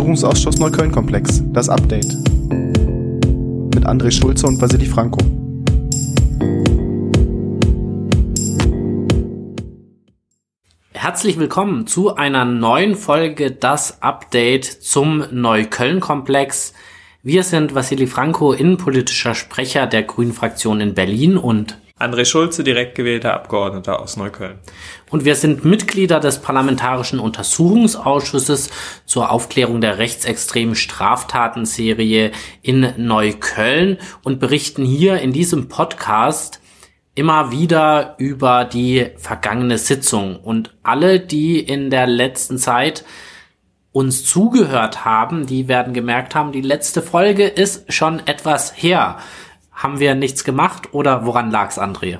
Untersuchungsausschuss Neukölln-Komplex, das Update. Mit André Schulze und Vasili Franco. Herzlich willkommen zu einer neuen Folge Das Update zum Neukölln-Komplex. Wir sind Vasili Franco, innenpolitischer Sprecher der Grünen Fraktion in Berlin und André Schulze, direkt gewählter Abgeordneter aus Neukölln. Und wir sind Mitglieder des Parlamentarischen Untersuchungsausschusses zur Aufklärung der rechtsextremen Straftatenserie in Neukölln und berichten hier in diesem Podcast immer wieder über die vergangene Sitzung. Und alle, die in der letzten Zeit uns zugehört haben, die werden gemerkt haben, die letzte Folge ist schon etwas her. Haben wir nichts gemacht oder woran lag's, André?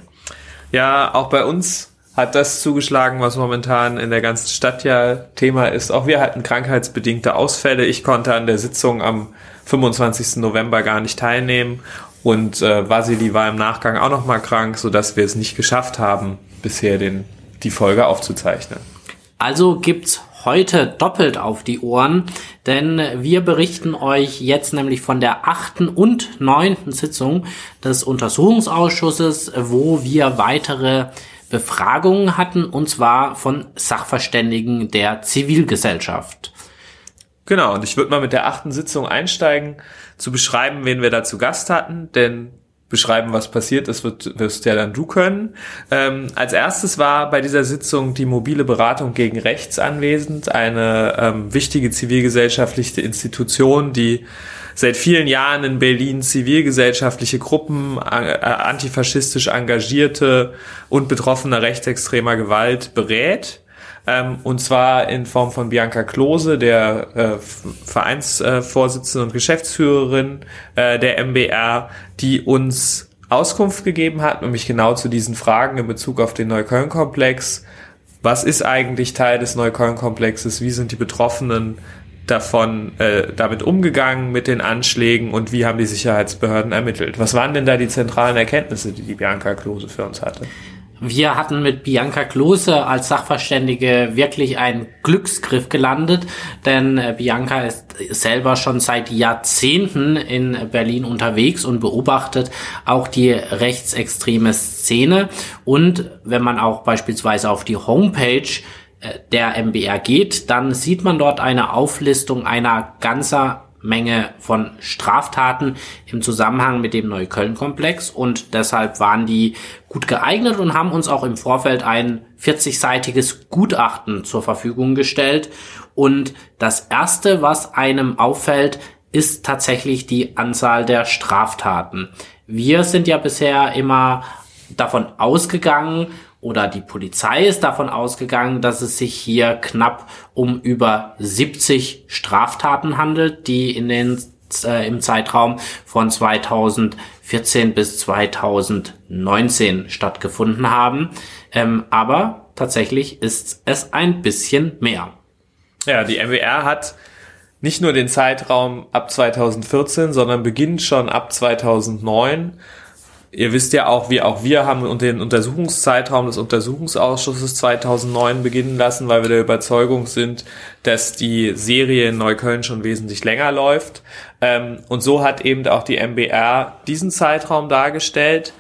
Ja, auch bei uns hat das zugeschlagen, was momentan in der ganzen Stadt ja Thema ist. Auch wir hatten krankheitsbedingte Ausfälle. Ich konnte an der Sitzung am 25. November gar nicht teilnehmen und äh, Vasili war im Nachgang auch noch mal krank, so dass wir es nicht geschafft haben, bisher den, die Folge aufzuzeichnen. Also gibt's heute doppelt auf die Ohren, denn wir berichten euch jetzt nämlich von der achten und neunten Sitzung des Untersuchungsausschusses, wo wir weitere Befragungen hatten, und zwar von Sachverständigen der Zivilgesellschaft. Genau, und ich würde mal mit der achten Sitzung einsteigen, zu beschreiben, wen wir da zu Gast hatten, denn beschreiben, was passiert ist, wird, wirst ja dann du können. Ähm, als erstes war bei dieser Sitzung die mobile Beratung gegen Rechts anwesend, eine ähm, wichtige zivilgesellschaftliche Institution, die seit vielen Jahren in Berlin zivilgesellschaftliche Gruppen, äh, antifaschistisch engagierte und betroffene rechtsextremer Gewalt berät ähm, und zwar in Form von Bianca Klose, der äh, Vereinsvorsitzende äh, und Geschäftsführerin äh, der MBR, die uns Auskunft gegeben hat, nämlich genau zu diesen Fragen in Bezug auf den Neukölln-Komplex. Was ist eigentlich Teil des Neukölln-Komplexes? Wie sind die Betroffenen davon äh, damit umgegangen mit den Anschlägen und wie haben die Sicherheitsbehörden ermittelt? Was waren denn da die zentralen Erkenntnisse, die die Bianca Klose für uns hatte? Wir hatten mit Bianca Klose als Sachverständige wirklich einen Glücksgriff gelandet, denn äh, Bianca ist selber schon seit Jahrzehnten in Berlin unterwegs und beobachtet auch die rechtsextreme Szene. Und wenn man auch beispielsweise auf die Homepage äh, der MBR geht, dann sieht man dort eine Auflistung einer ganzer Menge von Straftaten im Zusammenhang mit dem Neukölln-Komplex und deshalb waren die gut geeignet und haben uns auch im Vorfeld ein 40-seitiges Gutachten zur Verfügung gestellt. Und das erste, was einem auffällt, ist tatsächlich die Anzahl der Straftaten. Wir sind ja bisher immer davon ausgegangen oder die Polizei ist davon ausgegangen, dass es sich hier knapp um über 70 Straftaten handelt, die in den äh, im Zeitraum von 2014 bis 2019 stattgefunden haben. Ähm, aber tatsächlich ist es ein bisschen mehr. Ja, die MWR hat nicht nur den Zeitraum ab 2014, sondern beginnt schon ab 2009 Ihr wisst ja auch, wie auch wir haben den Untersuchungszeitraum des Untersuchungsausschusses 2009 beginnen lassen, weil wir der Überzeugung sind, dass die Serie in Neukölln schon wesentlich länger läuft. Ähm, und so hat eben auch die MBR diesen Zeitraum dargestellt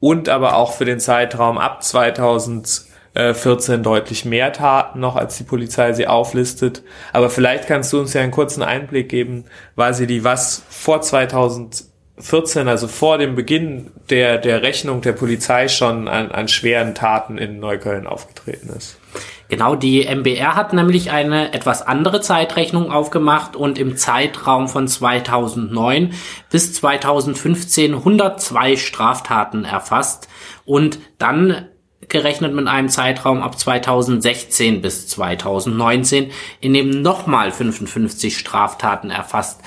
und aber auch für den Zeitraum ab 2014 deutlich mehr Taten noch, als die Polizei sie auflistet. Aber vielleicht kannst du uns ja einen kurzen Einblick geben, Vasili, was vor 2000 14, also vor dem Beginn der, der Rechnung der Polizei schon an, an schweren Taten in Neukölln aufgetreten ist. Genau, die MBR hat nämlich eine etwas andere Zeitrechnung aufgemacht und im Zeitraum von 2009 bis 2015 102 Straftaten erfasst und dann gerechnet mit einem Zeitraum ab 2016 bis 2019, in dem nochmal 55 Straftaten erfasst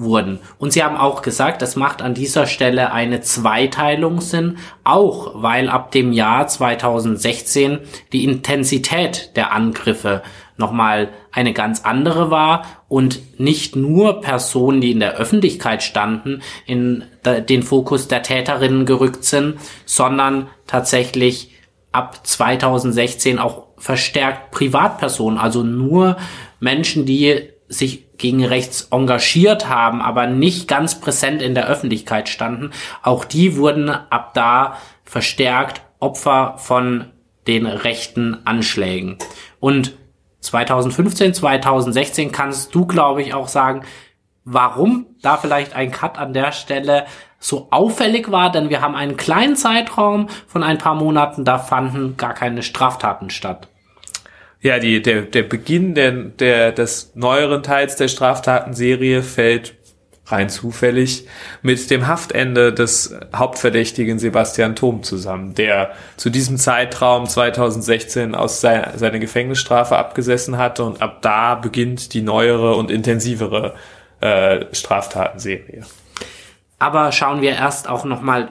wurden. Und sie haben auch gesagt, es macht an dieser Stelle eine Zweiteilung Sinn, auch weil ab dem Jahr 2016 die Intensität der Angriffe nochmal eine ganz andere war und nicht nur Personen, die in der Öffentlichkeit standen, in den Fokus der Täterinnen gerückt sind, sondern tatsächlich ab 2016 auch verstärkt Privatpersonen, also nur Menschen, die sich gegen rechts engagiert haben, aber nicht ganz präsent in der Öffentlichkeit standen, auch die wurden ab da verstärkt Opfer von den rechten Anschlägen. Und 2015, 2016 kannst du, glaube ich, auch sagen, warum da vielleicht ein Cut an der Stelle so auffällig war, denn wir haben einen kleinen Zeitraum von ein paar Monaten, da fanden gar keine Straftaten statt. Ja, die, der, der Beginn der, der, des neueren Teils der Straftatenserie fällt rein zufällig mit dem Haftende des Hauptverdächtigen Sebastian Thom zusammen, der zu diesem Zeitraum 2016 aus seiner, seiner Gefängnisstrafe abgesessen hatte und ab da beginnt die neuere und intensivere äh, Straftatenserie. Aber schauen wir erst auch nochmal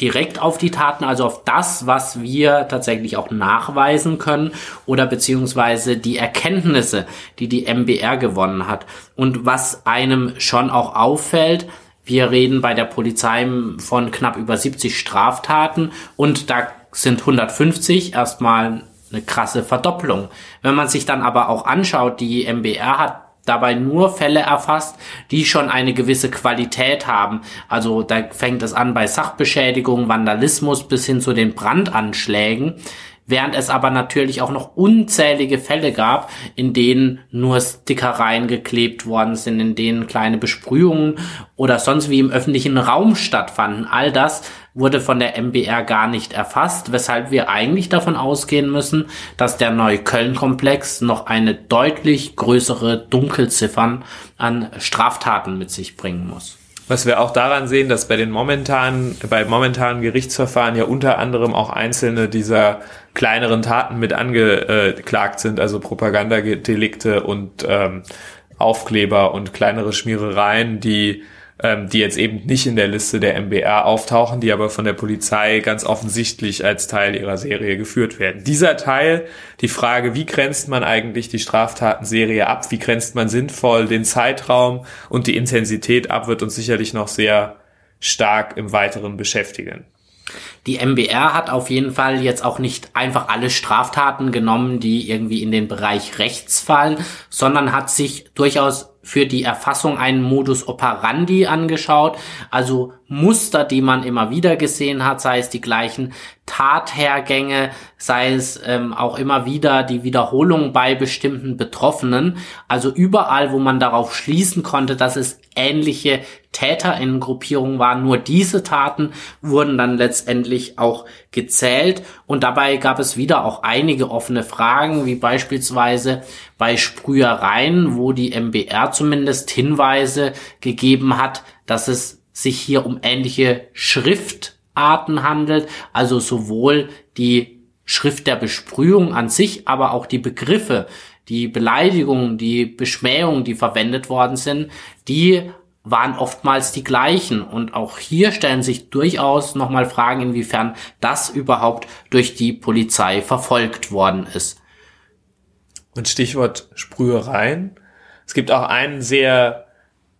direkt auf die Taten, also auf das, was wir tatsächlich auch nachweisen können oder beziehungsweise die Erkenntnisse, die die MBR gewonnen hat. Und was einem schon auch auffällt, wir reden bei der Polizei von knapp über 70 Straftaten und da sind 150 erstmal eine krasse Verdopplung. Wenn man sich dann aber auch anschaut, die MBR hat dabei nur Fälle erfasst, die schon eine gewisse Qualität haben. Also da fängt es an bei Sachbeschädigung, Vandalismus bis hin zu den Brandanschlägen während es aber natürlich auch noch unzählige Fälle gab, in denen nur Stickereien geklebt worden sind, in denen kleine Besprühungen oder sonst wie im öffentlichen Raum stattfanden. All das wurde von der MBR gar nicht erfasst, weshalb wir eigentlich davon ausgehen müssen, dass der Neukölln-Komplex noch eine deutlich größere Dunkelziffern an Straftaten mit sich bringen muss. Was wir auch daran sehen, dass bei den momentanen, bei momentanen Gerichtsverfahren ja unter anderem auch einzelne dieser kleineren Taten mit angeklagt sind, also Propagandadelikte und ähm, Aufkleber und kleinere Schmierereien, die ähm, die jetzt eben nicht in der Liste der MBR auftauchen, die aber von der Polizei ganz offensichtlich als Teil ihrer Serie geführt werden. Dieser Teil, die Frage, wie grenzt man eigentlich die Straftatenserie ab, wie grenzt man sinnvoll den Zeitraum und die Intensität ab, wird uns sicherlich noch sehr stark im Weiteren beschäftigen. Die MBR hat auf jeden Fall jetzt auch nicht einfach alle Straftaten genommen, die irgendwie in den Bereich rechts fallen, sondern hat sich durchaus für die Erfassung einen Modus operandi angeschaut, also Muster, die man immer wieder gesehen hat, sei es die gleichen Tathergänge, sei es ähm, auch immer wieder die Wiederholung bei bestimmten Betroffenen. Also überall, wo man darauf schließen konnte, dass es ähnliche Täterinnengruppierungen waren, nur diese Taten wurden dann letztendlich auch gezählt. Und dabei gab es wieder auch einige offene Fragen, wie beispielsweise bei Sprühereien, wo die MBR zumindest Hinweise gegeben hat, dass es sich hier um ähnliche Schriftarten handelt, also sowohl die Schrift der Besprühung an sich, aber auch die Begriffe, die Beleidigungen, die Beschmähungen, die verwendet worden sind, die waren oftmals die gleichen. Und auch hier stellen sich durchaus nochmal Fragen, inwiefern das überhaupt durch die Polizei verfolgt worden ist. Und Stichwort Sprühereien. Es gibt auch einen sehr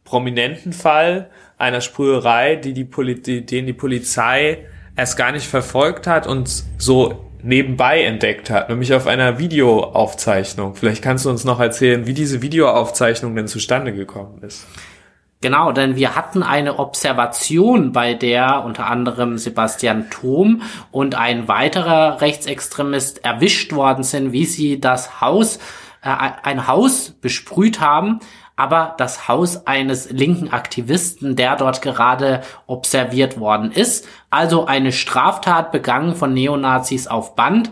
prominenten Fall, einer Sprüherei, die die den die Polizei erst gar nicht verfolgt hat und so nebenbei entdeckt hat, nämlich auf einer Videoaufzeichnung. Vielleicht kannst du uns noch erzählen, wie diese Videoaufzeichnung denn zustande gekommen ist. Genau, denn wir hatten eine Observation, bei der unter anderem Sebastian Thom und ein weiterer Rechtsextremist erwischt worden sind, wie sie das Haus, äh, ein Haus besprüht haben, aber das Haus eines linken Aktivisten, der dort gerade observiert worden ist. Also eine Straftat begangen von Neonazis auf Band.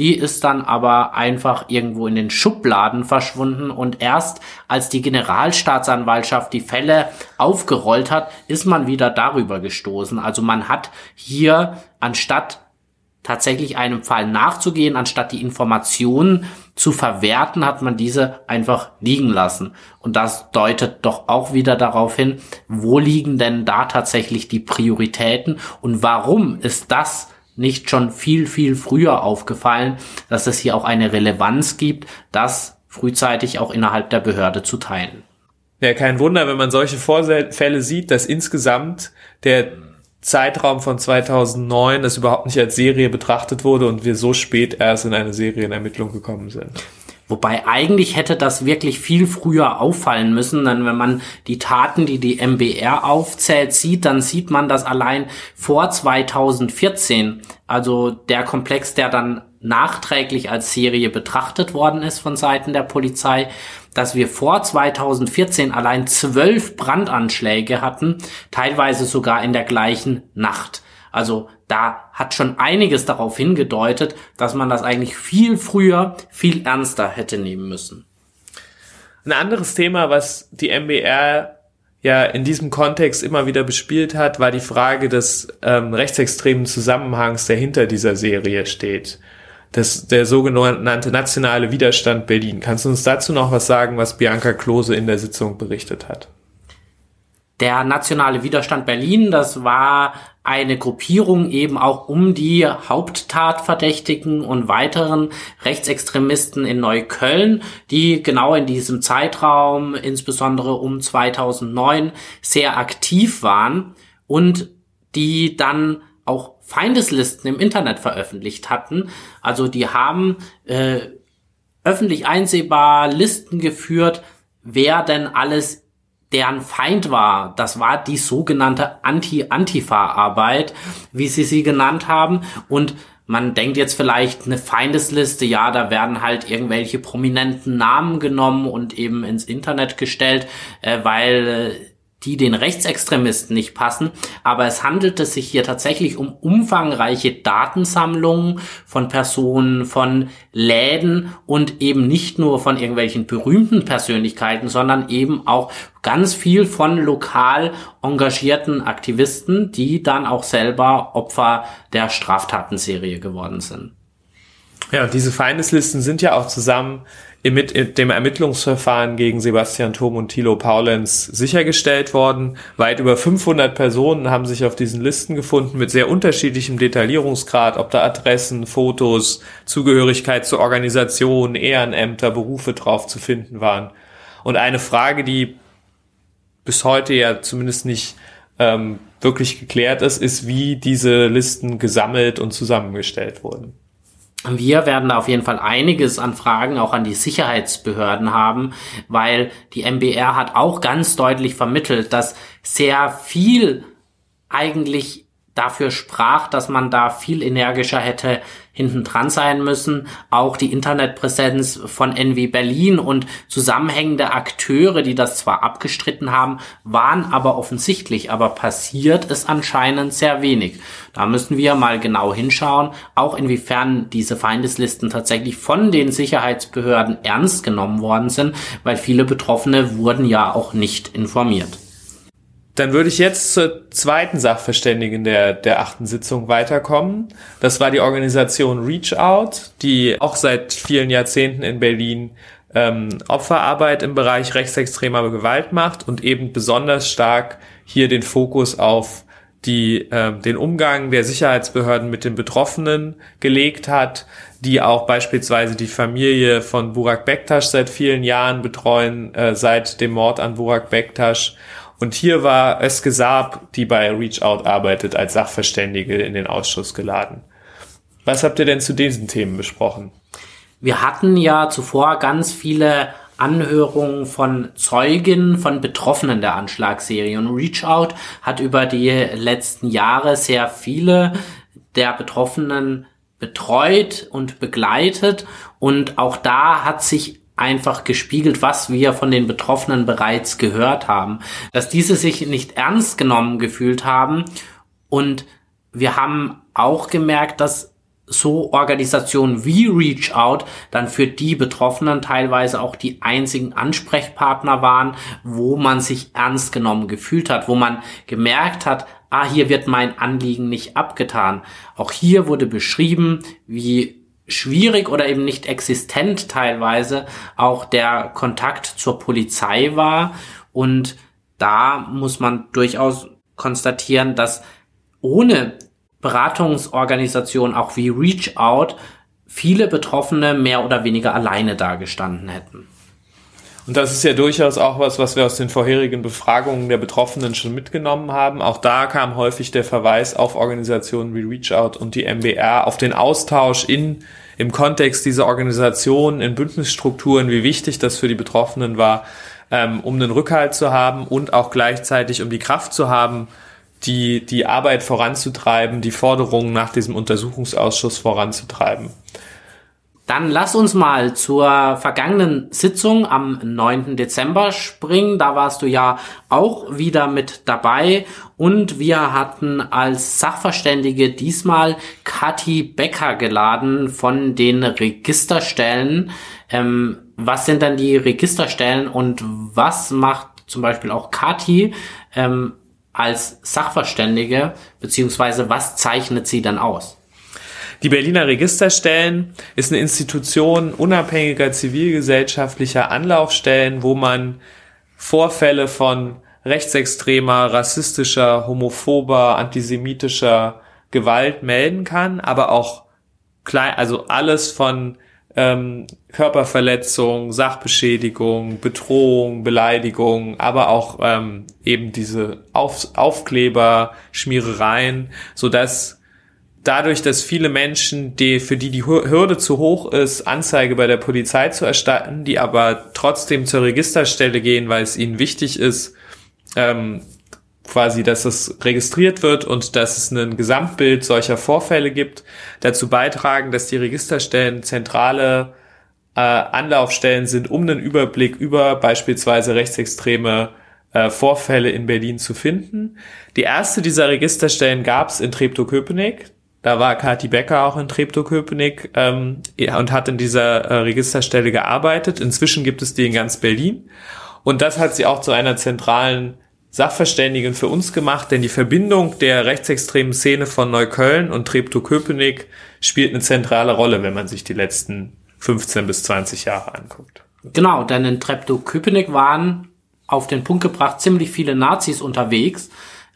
Die ist dann aber einfach irgendwo in den Schubladen verschwunden und erst als die Generalstaatsanwaltschaft die Fälle aufgerollt hat, ist man wieder darüber gestoßen. Also man hat hier anstatt tatsächlich einem Fall nachzugehen, anstatt die Informationen zu verwerten, hat man diese einfach liegen lassen. Und das deutet doch auch wieder darauf hin, wo liegen denn da tatsächlich die Prioritäten und warum ist das nicht schon viel, viel früher aufgefallen, dass es hier auch eine Relevanz gibt, das frühzeitig auch innerhalb der Behörde zu teilen. Ja, kein Wunder, wenn man solche Vorfälle sieht, dass insgesamt der Zeitraum von 2009 das überhaupt nicht als Serie betrachtet wurde und wir so spät erst in eine Serienermittlung gekommen sind. Wobei eigentlich hätte das wirklich viel früher auffallen müssen, denn wenn man die Taten, die die MBR aufzählt, sieht, dann sieht man, dass allein vor 2014, also der Komplex, der dann nachträglich als Serie betrachtet worden ist von Seiten der Polizei, dass wir vor 2014 allein zwölf Brandanschläge hatten, teilweise sogar in der gleichen Nacht. Also da hat schon einiges darauf hingedeutet, dass man das eigentlich viel früher, viel ernster hätte nehmen müssen. Ein anderes Thema, was die MBR ja in diesem Kontext immer wieder bespielt hat, war die Frage des ähm, rechtsextremen Zusammenhangs, der hinter dieser Serie steht. Das, der sogenannte nationale Widerstand Berlin. Kannst du uns dazu noch was sagen, was Bianca Klose in der Sitzung berichtet hat? Der nationale Widerstand Berlin, das war eine Gruppierung eben auch um die Haupttatverdächtigen und weiteren Rechtsextremisten in Neukölln, die genau in diesem Zeitraum, insbesondere um 2009, sehr aktiv waren und die dann auch Feindeslisten im Internet veröffentlicht hatten. Also die haben äh, öffentlich einsehbar Listen geführt, wer denn alles deren Feind war. Das war die sogenannte Anti-Antifa-Arbeit, wie sie sie genannt haben. Und man denkt jetzt vielleicht eine Feindesliste, ja, da werden halt irgendwelche prominenten Namen genommen und eben ins Internet gestellt, äh, weil äh, die den Rechtsextremisten nicht passen, aber es handelte sich hier tatsächlich um umfangreiche Datensammlungen von Personen, von Läden und eben nicht nur von irgendwelchen berühmten Persönlichkeiten, sondern eben auch ganz viel von lokal engagierten Aktivisten, die dann auch selber Opfer der Straftatenserie geworden sind. Ja, diese Feindeslisten sind ja auch zusammen mit dem Ermittlungsverfahren gegen Sebastian Thom und Thilo Paulenz sichergestellt worden. Weit über 500 Personen haben sich auf diesen Listen gefunden mit sehr unterschiedlichem Detaillierungsgrad, ob da Adressen, Fotos, Zugehörigkeit zur Organisation, Ehrenämter, Berufe drauf zu finden waren. Und eine Frage, die bis heute ja zumindest nicht ähm, wirklich geklärt ist, ist, wie diese Listen gesammelt und zusammengestellt wurden. Wir werden da auf jeden Fall einiges an Fragen auch an die Sicherheitsbehörden haben, weil die MBR hat auch ganz deutlich vermittelt, dass sehr viel eigentlich dafür sprach, dass man da viel energischer hätte hinten dran sein müssen. Auch die Internetpräsenz von NW Berlin und zusammenhängende Akteure, die das zwar abgestritten haben, waren aber offensichtlich, aber passiert ist anscheinend sehr wenig. Da müssen wir mal genau hinschauen, auch inwiefern diese Feindeslisten tatsächlich von den Sicherheitsbehörden ernst genommen worden sind, weil viele Betroffene wurden ja auch nicht informiert. Dann würde ich jetzt zur zweiten Sachverständigen der, der achten Sitzung weiterkommen. Das war die Organisation Reach Out, die auch seit vielen Jahrzehnten in Berlin ähm, Opferarbeit im Bereich rechtsextremer Gewalt macht und eben besonders stark hier den Fokus auf die äh, den Umgang der Sicherheitsbehörden mit den Betroffenen gelegt hat, die auch beispielsweise die Familie von Burak Bektasch seit vielen Jahren betreuen, äh, seit dem Mord an Burak Bektasch und hier war Özge Saab, die bei Reach Out arbeitet, als Sachverständige in den Ausschuss geladen. Was habt ihr denn zu diesen Themen besprochen? Wir hatten ja zuvor ganz viele Anhörungen von Zeugen, von Betroffenen der Anschlagsserie. Und Reach Out hat über die letzten Jahre sehr viele der Betroffenen betreut und begleitet. Und auch da hat sich einfach gespiegelt, was wir von den Betroffenen bereits gehört haben, dass diese sich nicht ernst genommen gefühlt haben und wir haben auch gemerkt, dass so Organisationen wie Reach Out dann für die Betroffenen teilweise auch die einzigen Ansprechpartner waren, wo man sich ernst genommen gefühlt hat, wo man gemerkt hat, ah, hier wird mein Anliegen nicht abgetan. Auch hier wurde beschrieben, wie schwierig oder eben nicht existent teilweise auch der Kontakt zur Polizei war. Und da muss man durchaus konstatieren, dass ohne Beratungsorganisationen auch wie Reach Out viele Betroffene mehr oder weniger alleine dagestanden hätten. Und das ist ja durchaus auch was, was wir aus den vorherigen Befragungen der Betroffenen schon mitgenommen haben. Auch da kam häufig der Verweis auf Organisationen wie Reach Out und die MBR, auf den Austausch in im Kontext dieser Organisation in Bündnisstrukturen, wie wichtig das für die Betroffenen war, ähm, um einen Rückhalt zu haben und auch gleichzeitig um die Kraft zu haben, die, die Arbeit voranzutreiben, die Forderungen nach diesem Untersuchungsausschuss voranzutreiben. Dann lass uns mal zur vergangenen Sitzung am 9. Dezember springen. Da warst du ja auch wieder mit dabei und wir hatten als Sachverständige diesmal Kathi Becker geladen von den Registerstellen. Ähm, was sind dann die Registerstellen und was macht zum Beispiel auch Kathi ähm, als Sachverständige, beziehungsweise was zeichnet sie dann aus? Die Berliner Registerstellen ist eine Institution unabhängiger zivilgesellschaftlicher Anlaufstellen, wo man Vorfälle von rechtsextremer, rassistischer, homophober, antisemitischer Gewalt melden kann, aber auch klein, also alles von ähm, Körperverletzung, Sachbeschädigung, Bedrohung, Beleidigung, aber auch ähm, eben diese Auf Aufkleber, Schmierereien, so dass dadurch, dass viele Menschen, die, für die die Hürde zu hoch ist, Anzeige bei der Polizei zu erstatten, die aber trotzdem zur Registerstelle gehen, weil es ihnen wichtig ist, ähm, quasi, dass es registriert wird und dass es ein Gesamtbild solcher Vorfälle gibt, dazu beitragen, dass die Registerstellen zentrale äh, Anlaufstellen sind, um einen Überblick über beispielsweise rechtsextreme äh, Vorfälle in Berlin zu finden. Die erste dieser Registerstellen gab es in Treptow-Köpenick. Da war Kati Becker auch in Treptow-Köpenick ähm, und hat in dieser äh, Registerstelle gearbeitet. Inzwischen gibt es die in ganz Berlin. Und das hat sie auch zu einer zentralen Sachverständigen für uns gemacht, denn die Verbindung der rechtsextremen Szene von Neukölln und Treptow-Köpenick spielt eine zentrale Rolle, wenn man sich die letzten 15 bis 20 Jahre anguckt. Genau, denn in Treptow-Köpenick waren auf den Punkt gebracht ziemlich viele Nazis unterwegs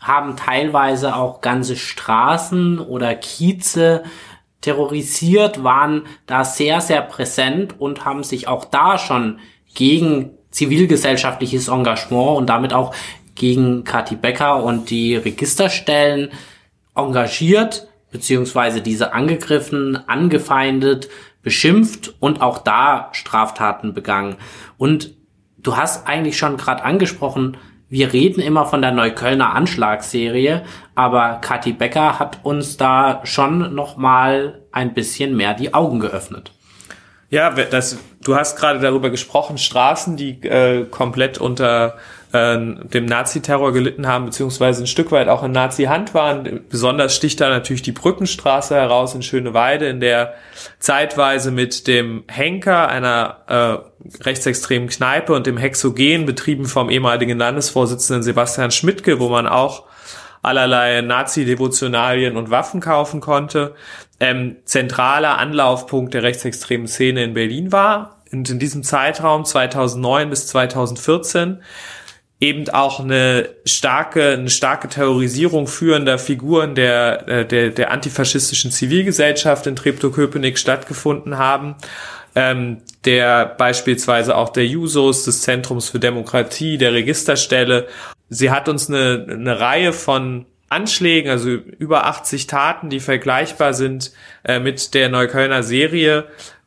haben teilweise auch ganze Straßen oder Kieze terrorisiert, waren da sehr, sehr präsent und haben sich auch da schon gegen zivilgesellschaftliches Engagement und damit auch gegen Kati Becker und die Registerstellen engagiert, beziehungsweise diese angegriffen, angefeindet, beschimpft und auch da Straftaten begangen. Und du hast eigentlich schon gerade angesprochen, wir reden immer von der Neuköllner Anschlagsserie, aber Kathi Becker hat uns da schon noch mal ein bisschen mehr die Augen geöffnet. Ja, das, du hast gerade darüber gesprochen, Straßen, die äh, komplett unter äh, dem Nazi-Terror gelitten haben, beziehungsweise ein Stück weit auch in Nazi-Hand waren. Besonders sticht da natürlich die Brückenstraße heraus in Schöneweide, in der zeitweise mit dem Henker, einer äh, rechtsextremen Kneipe und dem Hexogen, betrieben vom ehemaligen Landesvorsitzenden Sebastian Schmidtke, wo man auch allerlei Nazi-Devotionalien und Waffen kaufen konnte, ähm, zentraler Anlaufpunkt der rechtsextremen Szene in Berlin war. Und in diesem Zeitraum 2009 bis 2014 eben auch eine starke, eine starke Terrorisierung führender Figuren der, äh, der, der antifaschistischen Zivilgesellschaft in Treptow-Köpenick stattgefunden haben. Ähm, der beispielsweise auch der Jusos, des Zentrums für Demokratie, der Registerstelle. Sie hat uns eine, eine Reihe von Anschlägen, also über 80 Taten, die vergleichbar sind äh, mit der Neuköllner Serie,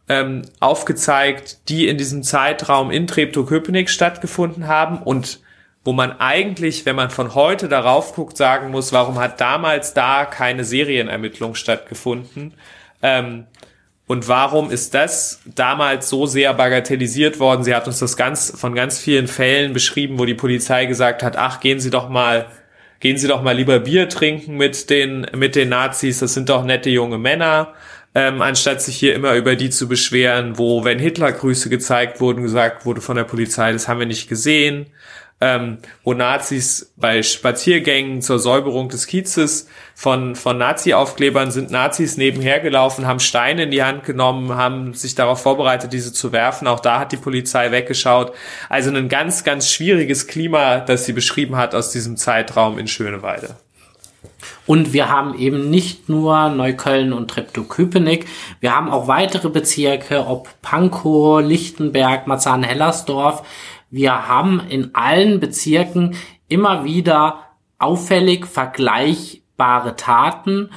ähm, aufgezeigt, die in diesem Zeitraum in Treptow-Köpenick stattgefunden haben und wo man eigentlich, wenn man von heute darauf guckt, sagen muss, warum hat damals da keine Serienermittlung stattgefunden? Ähm, und warum ist das damals so sehr bagatellisiert worden? Sie hat uns das ganz von ganz vielen Fällen beschrieben, wo die Polizei gesagt hat, ach, gehen Sie doch mal, gehen Sie doch mal lieber Bier trinken mit den, mit den Nazis, das sind doch nette junge Männer. Ähm, anstatt sich hier immer über die zu beschweren, wo, wenn Hitlergrüße gezeigt wurden, gesagt wurde von der Polizei, das haben wir nicht gesehen ähm, wo Nazis bei Spaziergängen zur Säuberung des Kiezes von, von Nazi-Aufklebern sind Nazis nebenher gelaufen, haben Steine in die Hand genommen, haben sich darauf vorbereitet, diese zu werfen. Auch da hat die Polizei weggeschaut. Also ein ganz, ganz schwieriges Klima, das sie beschrieben hat aus diesem Zeitraum in Schöneweide. Und wir haben eben nicht nur Neukölln und Treptow-Köpenick, wir haben auch weitere Bezirke, ob Pankow, Lichtenberg, Marzahn-Hellersdorf, wir haben in allen Bezirken immer wieder auffällig vergleichbare Taten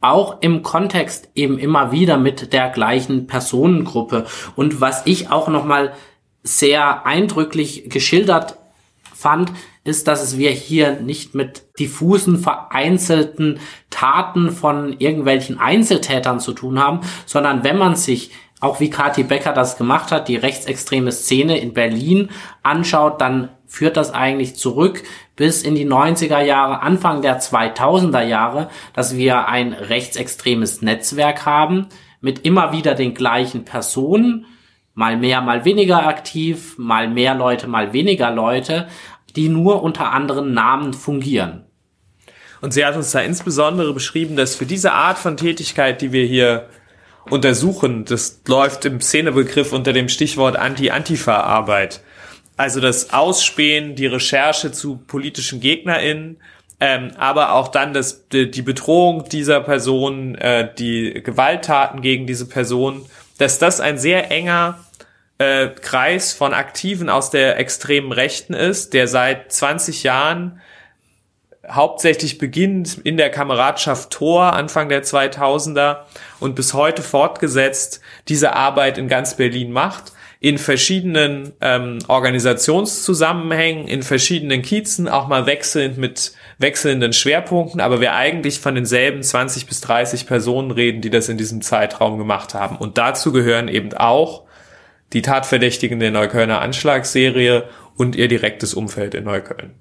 auch im Kontext eben immer wieder mit der gleichen Personengruppe. Und was ich auch nochmal sehr eindrücklich geschildert fand, ist, dass wir hier nicht mit diffusen, vereinzelten Taten von irgendwelchen Einzeltätern zu tun haben, sondern wenn man sich auch wie Kati Becker das gemacht hat, die rechtsextreme Szene in Berlin anschaut, dann führt das eigentlich zurück bis in die 90er Jahre, Anfang der 2000er Jahre, dass wir ein rechtsextremes Netzwerk haben mit immer wieder den gleichen Personen, mal mehr, mal weniger aktiv, mal mehr Leute, mal weniger Leute, die nur unter anderen Namen fungieren. Und sie hat uns da insbesondere beschrieben, dass für diese Art von Tätigkeit, die wir hier untersuchen, das läuft im Szenebegriff unter dem Stichwort Anti-Antifa-Arbeit, also das Ausspähen, die Recherche zu politischen GegnerInnen, ähm, aber auch dann das, die, Bedrohung dieser Person, äh, die Gewalttaten gegen diese Person, dass das ein sehr enger äh, Kreis von Aktiven aus der extremen Rechten ist, der seit 20 Jahren hauptsächlich beginnt in der Kameradschaft Tor Anfang der 2000er und bis heute fortgesetzt diese Arbeit in ganz Berlin macht in verschiedenen ähm, Organisationszusammenhängen, in verschiedenen Kiezen, auch mal wechselnd mit wechselnden Schwerpunkten, aber wir eigentlich von denselben 20 bis 30 Personen reden, die das in diesem Zeitraum gemacht haben. Und dazu gehören eben auch die Tatverdächtigen der Neuköllner Anschlagsserie und ihr direktes Umfeld in Neukölln.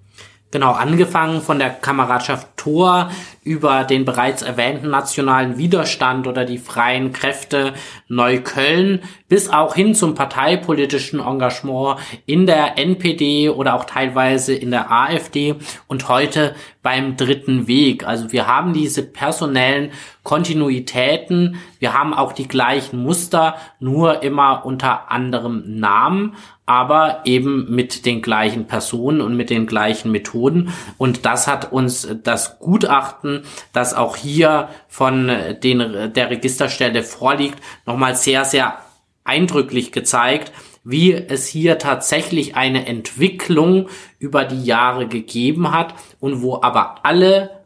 Genau, angefangen von der Kameradschaft Tor über den bereits erwähnten nationalen Widerstand oder die freien Kräfte Neukölln bis auch hin zum parteipolitischen Engagement in der NPD oder auch teilweise in der AfD und heute beim dritten Weg. Also wir haben diese personellen Kontinuitäten, wir haben auch die gleichen Muster, nur immer unter anderem Namen aber eben mit den gleichen Personen und mit den gleichen Methoden. Und das hat uns das Gutachten, das auch hier von den, der Registerstelle vorliegt, nochmal sehr, sehr eindrücklich gezeigt, wie es hier tatsächlich eine Entwicklung über die Jahre gegeben hat und wo aber alle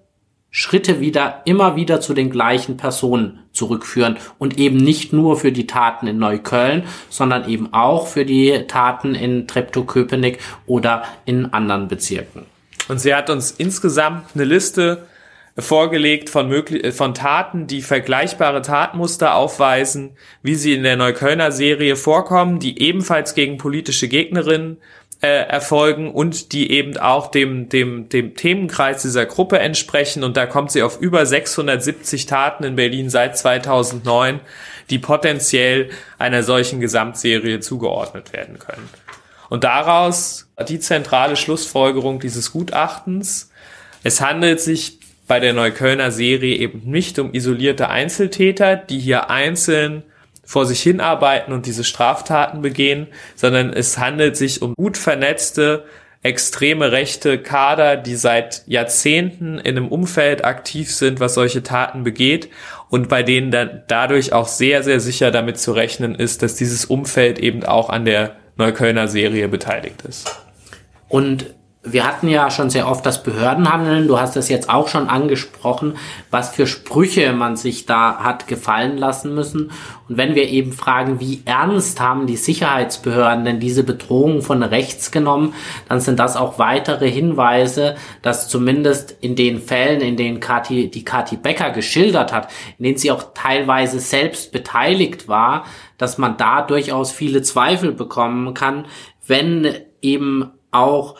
Schritte wieder, immer wieder zu den gleichen Personen zurückführen und eben nicht nur für die Taten in Neukölln, sondern eben auch für die Taten in Treptow-Köpenick oder in anderen Bezirken. Und sie hat uns insgesamt eine Liste vorgelegt von, möglich von Taten, die vergleichbare Tatmuster aufweisen, wie sie in der Neuköllner Serie vorkommen, die ebenfalls gegen politische Gegnerinnen äh, erfolgen und die eben auch dem, dem, dem Themenkreis dieser Gruppe entsprechen. Und da kommt sie auf über 670 Taten in Berlin seit 2009, die potenziell einer solchen Gesamtserie zugeordnet werden können. Und daraus die zentrale Schlussfolgerung dieses Gutachtens. Es handelt sich bei der Neuköllner Serie eben nicht um isolierte Einzeltäter, die hier einzeln vor sich hinarbeiten und diese Straftaten begehen, sondern es handelt sich um gut vernetzte, extreme rechte Kader, die seit Jahrzehnten in einem Umfeld aktiv sind, was solche Taten begeht und bei denen dann dadurch auch sehr, sehr sicher damit zu rechnen ist, dass dieses Umfeld eben auch an der Neuköllner Serie beteiligt ist. Und wir hatten ja schon sehr oft das Behördenhandeln. Du hast es jetzt auch schon angesprochen, was für Sprüche man sich da hat gefallen lassen müssen. Und wenn wir eben fragen, wie ernst haben die Sicherheitsbehörden denn diese Bedrohung von rechts genommen, dann sind das auch weitere Hinweise, dass zumindest in den Fällen, in denen Kati, die Kati Becker geschildert hat, in denen sie auch teilweise selbst beteiligt war, dass man da durchaus viele Zweifel bekommen kann, wenn eben auch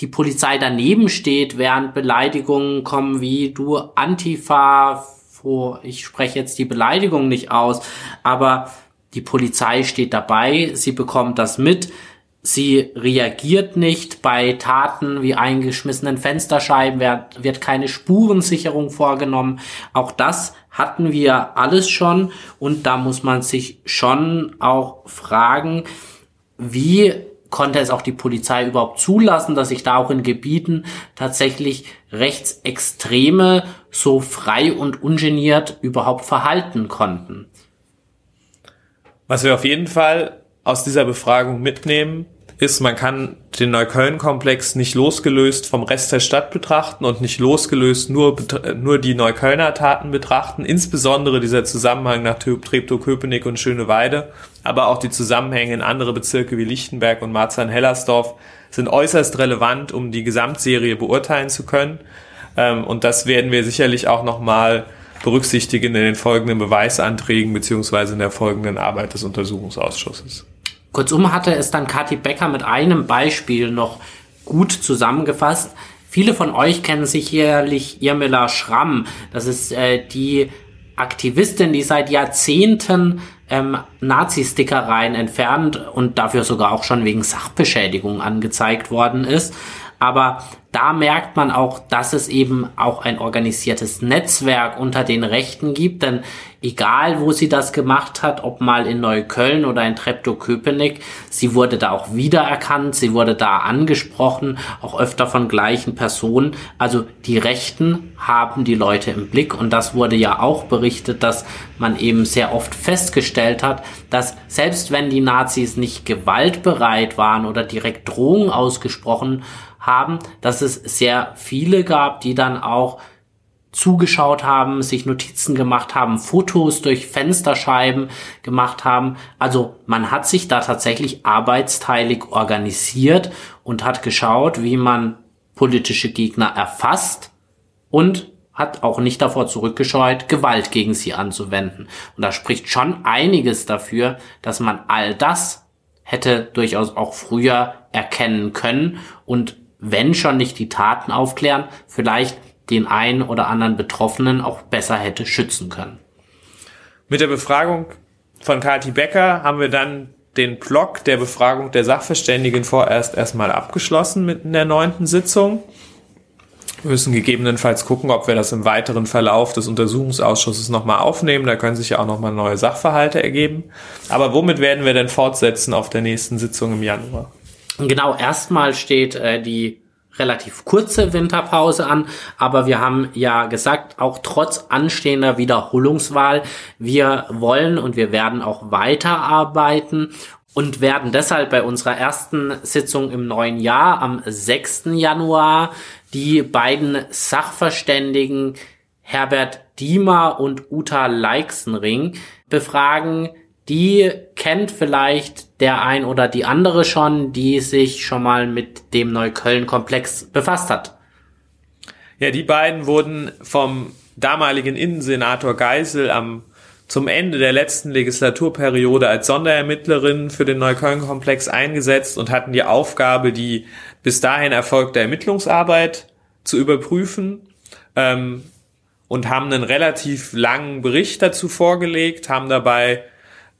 die Polizei daneben steht, während Beleidigungen kommen wie du Antifa, wo ich spreche jetzt die Beleidigung nicht aus, aber die Polizei steht dabei, sie bekommt das mit, sie reagiert nicht bei Taten wie eingeschmissenen Fensterscheiben, wird, wird keine Spurensicherung vorgenommen. Auch das hatten wir alles schon und da muss man sich schon auch fragen, wie konnte es auch die Polizei überhaupt zulassen, dass sich da auch in Gebieten tatsächlich Rechtsextreme so frei und ungeniert überhaupt verhalten konnten. Was wir auf jeden Fall aus dieser Befragung mitnehmen, ist, man kann den Neukölln-Komplex nicht losgelöst vom Rest der Stadt betrachten und nicht losgelöst nur, nur die Neuköllner Taten betrachten, insbesondere dieser Zusammenhang nach Treptow-Köpenick und Schöneweide, aber auch die Zusammenhänge in andere Bezirke wie Lichtenberg und Marzahn-Hellersdorf sind äußerst relevant, um die Gesamtserie beurteilen zu können. Ähm, und das werden wir sicherlich auch nochmal berücksichtigen in den folgenden Beweisanträgen beziehungsweise in der folgenden Arbeit des Untersuchungsausschusses. Kurzum hatte es dann Kathi Becker mit einem Beispiel noch gut zusammengefasst. Viele von euch kennen sicherlich Irmela Schramm. Das ist äh, die Aktivistin, die seit Jahrzehnten ähm, Nazi-Stickereien entfernt und dafür sogar auch schon wegen Sachbeschädigung angezeigt worden ist. Aber da merkt man auch, dass es eben auch ein organisiertes Netzwerk unter den Rechten gibt, denn egal wo sie das gemacht hat, ob mal in Neukölln oder in Treptow-Köpenick, sie wurde da auch wiedererkannt, sie wurde da angesprochen, auch öfter von gleichen Personen. Also die Rechten haben die Leute im Blick und das wurde ja auch berichtet, dass man eben sehr oft festgestellt hat, dass selbst wenn die Nazis nicht gewaltbereit waren oder direkt Drohungen ausgesprochen haben, dass es sehr viele gab, die dann auch zugeschaut haben, sich Notizen gemacht haben, Fotos durch Fensterscheiben gemacht haben. Also man hat sich da tatsächlich arbeitsteilig organisiert und hat geschaut, wie man politische Gegner erfasst und hat auch nicht davor zurückgescheut, Gewalt gegen sie anzuwenden. Und da spricht schon einiges dafür, dass man all das hätte durchaus auch früher erkennen können und wenn schon nicht die Taten aufklären, vielleicht den einen oder anderen Betroffenen auch besser hätte schützen können. Mit der Befragung von Kati Becker haben wir dann den Block der Befragung der Sachverständigen vorerst erstmal abgeschlossen mit in der neunten Sitzung. Wir müssen gegebenenfalls gucken, ob wir das im weiteren Verlauf des Untersuchungsausschusses nochmal aufnehmen. Da können sich ja auch nochmal neue Sachverhalte ergeben. Aber womit werden wir denn fortsetzen auf der nächsten Sitzung im Januar? Genau, erstmal steht äh, die relativ kurze Winterpause an, aber wir haben ja gesagt, auch trotz anstehender Wiederholungswahl, wir wollen und wir werden auch weiterarbeiten und werden deshalb bei unserer ersten Sitzung im neuen Jahr am 6. Januar die beiden Sachverständigen Herbert Diemer und Uta Leixenring befragen, die kennt vielleicht der ein oder die andere schon, die sich schon mal mit dem Neukölln-Komplex befasst hat. Ja, die beiden wurden vom damaligen Innensenator Geisel am zum Ende der letzten Legislaturperiode als Sonderermittlerin für den Neukölln-Komplex eingesetzt und hatten die Aufgabe, die bis dahin erfolgte Ermittlungsarbeit zu überprüfen ähm, und haben einen relativ langen Bericht dazu vorgelegt, haben dabei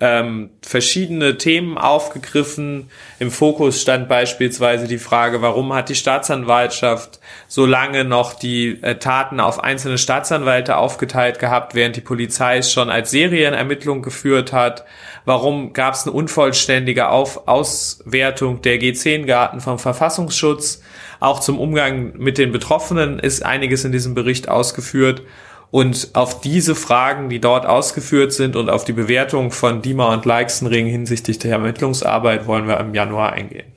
ähm, verschiedene Themen aufgegriffen. Im Fokus stand beispielsweise die Frage, warum hat die Staatsanwaltschaft so lange noch die äh, Taten auf einzelne Staatsanwälte aufgeteilt gehabt, während die Polizei es schon als Serienermittlung geführt hat? Warum gab es eine unvollständige auf Auswertung der G10-Garten vom Verfassungsschutz? Auch zum Umgang mit den Betroffenen ist einiges in diesem Bericht ausgeführt. Und auf diese Fragen, die dort ausgeführt sind und auf die Bewertung von Dima und Leixenring hinsichtlich der Ermittlungsarbeit wollen wir im Januar eingehen.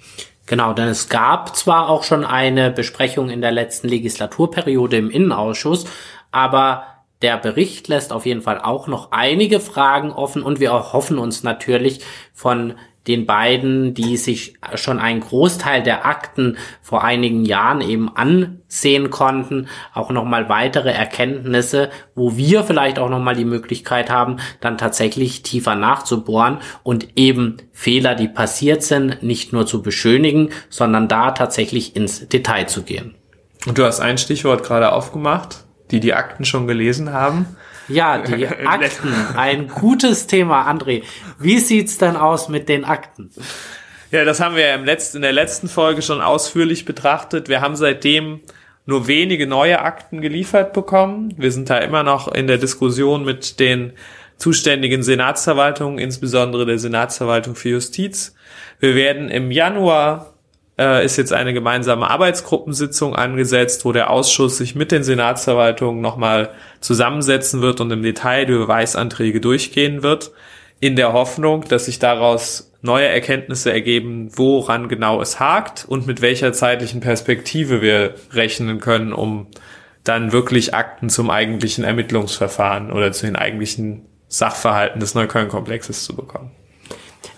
Genau, denn es gab zwar auch schon eine Besprechung in der letzten Legislaturperiode im Innenausschuss, aber der Bericht lässt auf jeden Fall auch noch einige Fragen offen und wir erhoffen uns natürlich von den beiden, die sich schon einen Großteil der Akten vor einigen Jahren eben ansehen konnten, auch nochmal weitere Erkenntnisse, wo wir vielleicht auch nochmal die Möglichkeit haben, dann tatsächlich tiefer nachzubohren und eben Fehler, die passiert sind, nicht nur zu beschönigen, sondern da tatsächlich ins Detail zu gehen. Und du hast ein Stichwort gerade aufgemacht, die die Akten schon gelesen haben. Ja, die Akten. Ein gutes Thema, André. Wie sieht's denn aus mit den Akten? Ja, das haben wir im letzten, in der letzten Folge schon ausführlich betrachtet. Wir haben seitdem nur wenige neue Akten geliefert bekommen. Wir sind da immer noch in der Diskussion mit den zuständigen Senatsverwaltungen, insbesondere der Senatsverwaltung für Justiz. Wir werden im Januar äh, ist jetzt eine gemeinsame Arbeitsgruppensitzung angesetzt, wo der Ausschuss sich mit den Senatsverwaltungen nochmal zusammensetzen wird und im Detail die Beweisanträge durchgehen wird. in der Hoffnung, dass sich daraus neue Erkenntnisse ergeben, woran genau es hakt und mit welcher zeitlichen Perspektive wir rechnen können, um dann wirklich Akten zum eigentlichen Ermittlungsverfahren oder zu den eigentlichen Sachverhalten des Neukölln-Komplexes zu bekommen.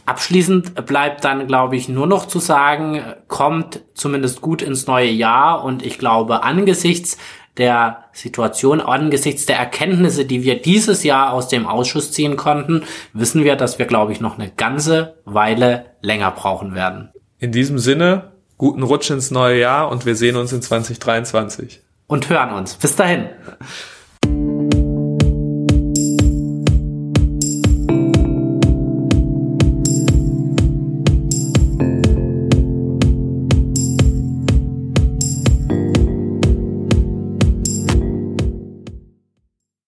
Abschließend bleibt dann, glaube ich, nur noch zu sagen, kommt zumindest gut ins neue Jahr und ich glaube, angesichts der Situation, angesichts der Erkenntnisse, die wir dieses Jahr aus dem Ausschuss ziehen konnten, wissen wir, dass wir, glaube ich, noch eine ganze Weile länger brauchen werden. In diesem Sinne, guten Rutsch ins neue Jahr und wir sehen uns in 2023. Und hören uns. Bis dahin.